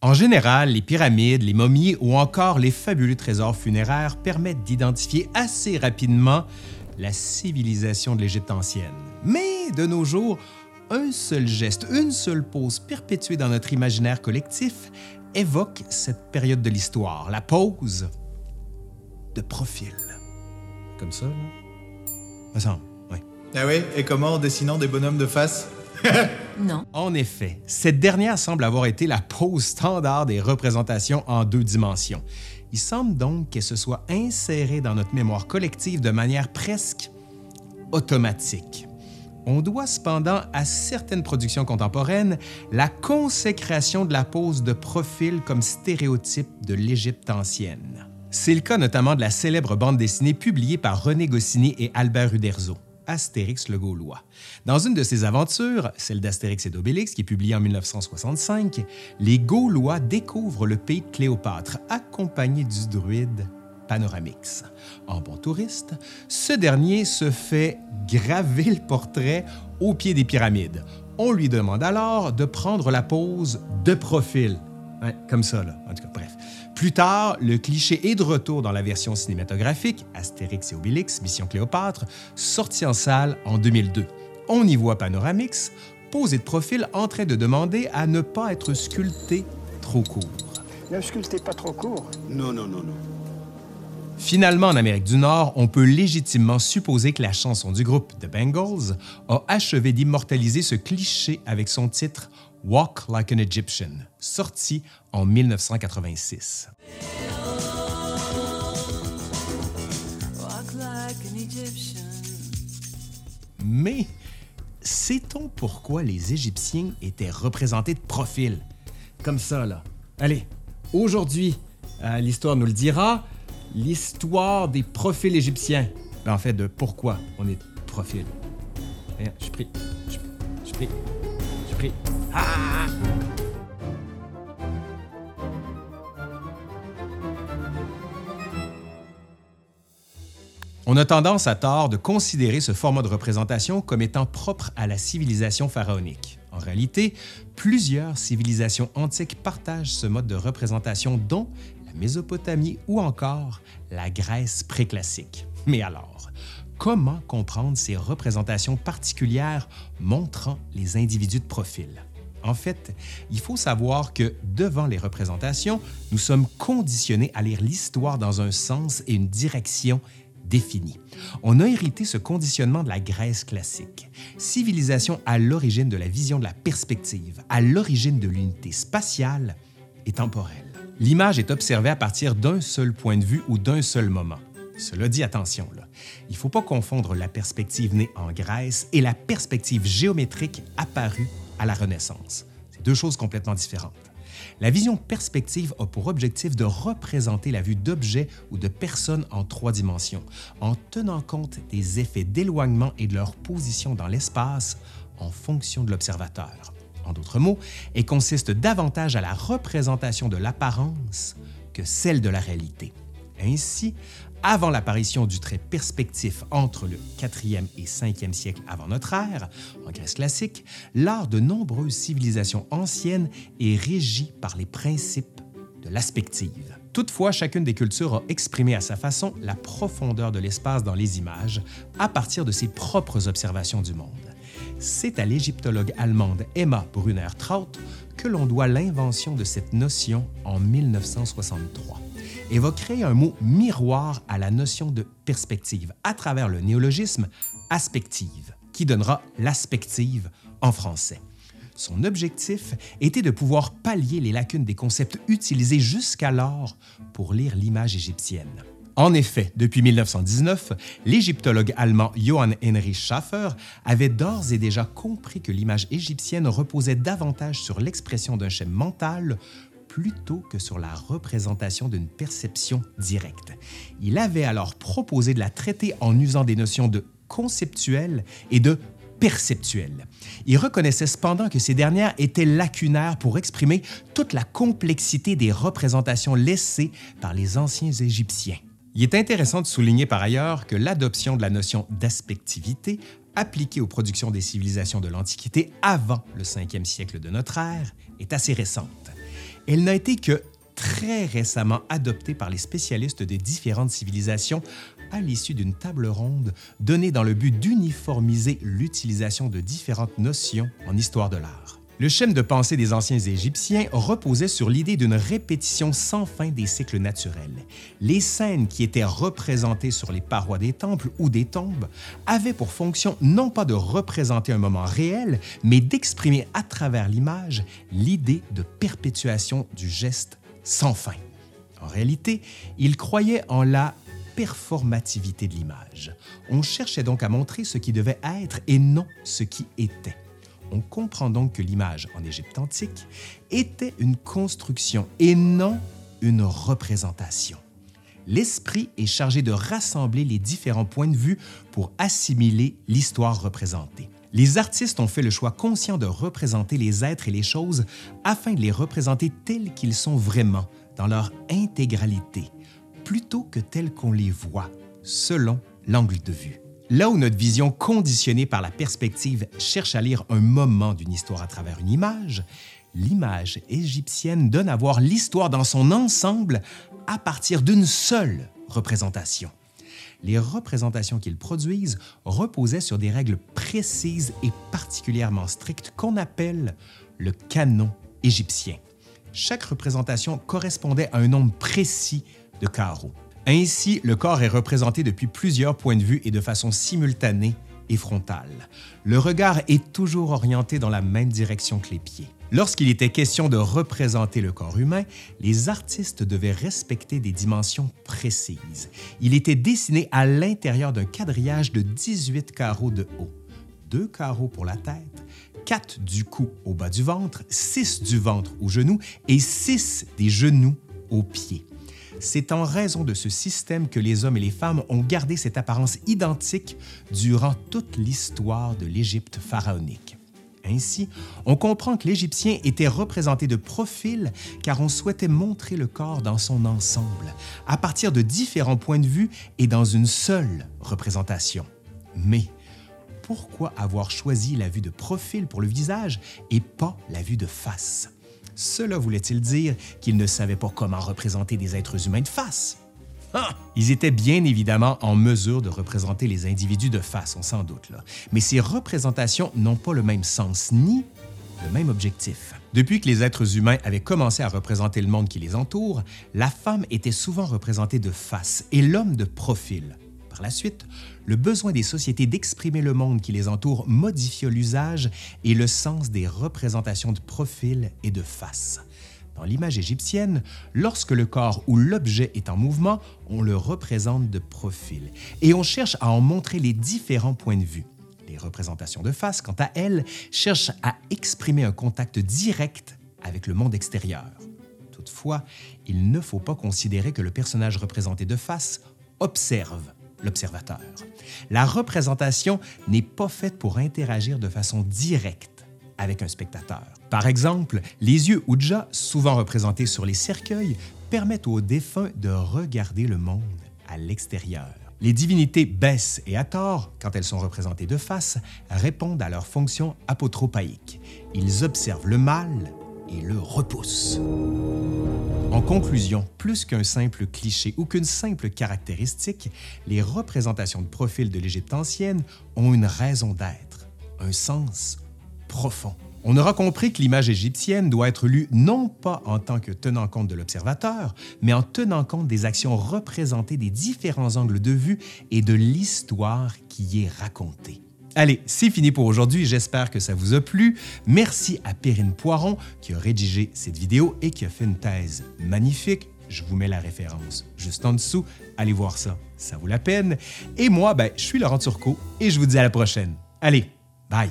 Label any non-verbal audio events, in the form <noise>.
En général, les pyramides, les momies ou encore les fabuleux trésors funéraires permettent d'identifier assez rapidement la civilisation de l'Égypte ancienne. Mais de nos jours, un seul geste, une seule pose perpétuée dans notre imaginaire collectif évoque cette période de l'histoire, la pose de profil. Comme ça, là? Oui. Ah oui? Et comment en dessinant des bonhommes de face? <laughs> Non. En effet, cette dernière semble avoir été la pose standard des représentations en deux dimensions. Il semble donc qu'elle se soit insérée dans notre mémoire collective de manière presque automatique. On doit cependant à certaines productions contemporaines la consécration de la pose de profil comme stéréotype de l'Égypte ancienne. C'est le cas notamment de la célèbre bande dessinée publiée par René Goscinny et Albert Uderzo. Astérix le Gaulois. Dans une de ses aventures, celle d'Astérix et d'Obélix, qui est publiée en 1965, les Gaulois découvrent le pays de Cléopâtre, accompagnés du druide Panoramix. En bon touriste, ce dernier se fait graver le portrait au pied des pyramides. On lui demande alors de prendre la pose de profil. Comme ça, là. En tout cas. Plus tard, le cliché est de retour dans la version cinématographique, Astérix et Obélix, Mission Cléopâtre, sortie en salle en 2002. On y voit Panoramix, posé de profil, en train de demander à ne pas être sculpté trop court. Ne sculptez pas trop court. Non, non, non, non. Finalement, en Amérique du Nord, on peut légitimement supposer que la chanson du groupe The Bengals a achevé d'immortaliser ce cliché avec son titre Walk Like an Egyptian, sorti en 1986. Walk like an Egyptian. Mais sait-on pourquoi les Égyptiens étaient représentés de profil? Comme ça, là. Allez, aujourd'hui, euh, l'histoire nous le dira, l'histoire des profils égyptiens. Ben, en fait, de pourquoi on est de profil. Je suis pris. Je suis- je suis pris. On a tendance à tort de considérer ce format de représentation comme étant propre à la civilisation pharaonique. En réalité, plusieurs civilisations antiques partagent ce mode de représentation, dont la Mésopotamie ou encore la Grèce préclassique. Mais alors, comment comprendre ces représentations particulières montrant les individus de profil? En fait, il faut savoir que devant les représentations, nous sommes conditionnés à lire l'histoire dans un sens et une direction définie. On a hérité ce conditionnement de la Grèce classique, civilisation à l'origine de la vision de la perspective, à l'origine de l'unité spatiale et temporelle. L'image est observée à partir d'un seul point de vue ou d'un seul moment. Cela dit, attention, il ne faut pas confondre la perspective née en Grèce et la perspective géométrique apparue à la Renaissance. C'est deux choses complètement différentes. La vision perspective a pour objectif de représenter la vue d'objets ou de personnes en trois dimensions, en tenant compte des effets d'éloignement et de leur position dans l'espace en fonction de l'observateur. En d'autres mots, elle consiste davantage à la représentation de l'apparence que celle de la réalité. Ainsi, avant l'apparition du trait perspectif entre le 4e et 5e siècle avant notre ère, en Grèce classique, l'art de nombreuses civilisations anciennes est régi par les principes de l'aspective. Toutefois, chacune des cultures a exprimé à sa façon la profondeur de l'espace dans les images à partir de ses propres observations du monde. C'est à l'égyptologue allemande Emma Brunner-Traut que l'on doit l'invention de cette notion en 1963 et un mot miroir à la notion de perspective à travers le néologisme aspective, qui donnera l'aspective en français. Son objectif était de pouvoir pallier les lacunes des concepts utilisés jusqu'alors pour lire l'image égyptienne. En effet, depuis 1919, l'égyptologue allemand Johann Heinrich Schaffer avait d'ores et déjà compris que l'image égyptienne reposait davantage sur l'expression d'un schéma mental plutôt que sur la représentation d'une perception directe. Il avait alors proposé de la traiter en usant des notions de conceptuel et de perceptuel. Il reconnaissait cependant que ces dernières étaient lacunaires pour exprimer toute la complexité des représentations laissées par les anciens Égyptiens. Il est intéressant de souligner par ailleurs que l'adoption de la notion d'aspectivité appliquée aux productions des civilisations de l'Antiquité avant le 5e siècle de notre ère est assez récente. Elle n'a été que très récemment adoptée par les spécialistes des différentes civilisations à l'issue d'une table ronde donnée dans le but d'uniformiser l'utilisation de différentes notions en histoire de l'art. Le schème de pensée des anciens Égyptiens reposait sur l'idée d'une répétition sans fin des cycles naturels. Les scènes qui étaient représentées sur les parois des temples ou des tombes avaient pour fonction non pas de représenter un moment réel, mais d'exprimer à travers l'image l'idée de perpétuation du geste sans fin. En réalité, ils croyaient en la performativité de l'image. On cherchait donc à montrer ce qui devait être et non ce qui était. On comprend donc que l'image en Égypte antique était une construction et non une représentation. L'esprit est chargé de rassembler les différents points de vue pour assimiler l'histoire représentée. Les artistes ont fait le choix conscient de représenter les êtres et les choses afin de les représenter tels qu'ils sont vraiment, dans leur intégralité, plutôt que tels qu'on les voit, selon l'angle de vue. Là où notre vision conditionnée par la perspective cherche à lire un moment d'une histoire à travers une image, l'image égyptienne donne à voir l'histoire dans son ensemble à partir d'une seule représentation. Les représentations qu'ils produisent reposaient sur des règles précises et particulièrement strictes qu'on appelle le canon égyptien. Chaque représentation correspondait à un nombre précis de carreaux. Ainsi, le corps est représenté depuis plusieurs points de vue et de façon simultanée et frontale. Le regard est toujours orienté dans la même direction que les pieds. Lorsqu'il était question de représenter le corps humain, les artistes devaient respecter des dimensions précises. Il était dessiné à l'intérieur d'un quadrillage de 18 carreaux de haut. Deux carreaux pour la tête, quatre du cou au bas du ventre, six du ventre aux genoux et six des genoux aux pieds. C'est en raison de ce système que les hommes et les femmes ont gardé cette apparence identique durant toute l'histoire de l'Égypte pharaonique. Ainsi, on comprend que l'Égyptien était représenté de profil car on souhaitait montrer le corps dans son ensemble, à partir de différents points de vue et dans une seule représentation. Mais pourquoi avoir choisi la vue de profil pour le visage et pas la vue de face? Cela voulait-il dire qu'ils ne savaient pas comment représenter des êtres humains de face? Ah! Ils étaient bien évidemment en mesure de représenter les individus de face, on s'en doute. Mais ces représentations n'ont pas le même sens ni le même objectif. Depuis que les êtres humains avaient commencé à représenter le monde qui les entoure, la femme était souvent représentée de face et l'homme de profil. Par la suite, le besoin des sociétés d'exprimer le monde qui les entoure modifia l'usage et le sens des représentations de profil et de face. Dans l'image égyptienne, lorsque le corps ou l'objet est en mouvement, on le représente de profil et on cherche à en montrer les différents points de vue. Les représentations de face, quant à elles, cherchent à exprimer un contact direct avec le monde extérieur. Toutefois, il ne faut pas considérer que le personnage représenté de face observe l'observateur. La représentation n'est pas faite pour interagir de façon directe avec un spectateur. Par exemple, les yeux Ouija, souvent représentés sur les cercueils, permettent aux défunts de regarder le monde à l'extérieur. Les divinités Bess et Hathor, quand elles sont représentées de face, répondent à leur fonction apotropaïque. Ils observent le mal et le repoussent. En conclusion, plus qu'un simple cliché ou qu'une simple caractéristique, les représentations de profil de l'Égypte ancienne ont une raison d'être, un sens profond. On aura compris que l'image égyptienne doit être lue non pas en tant que tenant compte de l'observateur, mais en tenant compte des actions représentées des différents angles de vue et de l'histoire qui y est racontée. Allez, c'est fini pour aujourd'hui. J'espère que ça vous a plu. Merci à Perrine Poiron qui a rédigé cette vidéo et qui a fait une thèse magnifique. Je vous mets la référence juste en dessous. Allez voir ça, ça vaut la peine. Et moi, ben, je suis Laurent Turcot et je vous dis à la prochaine. Allez, bye!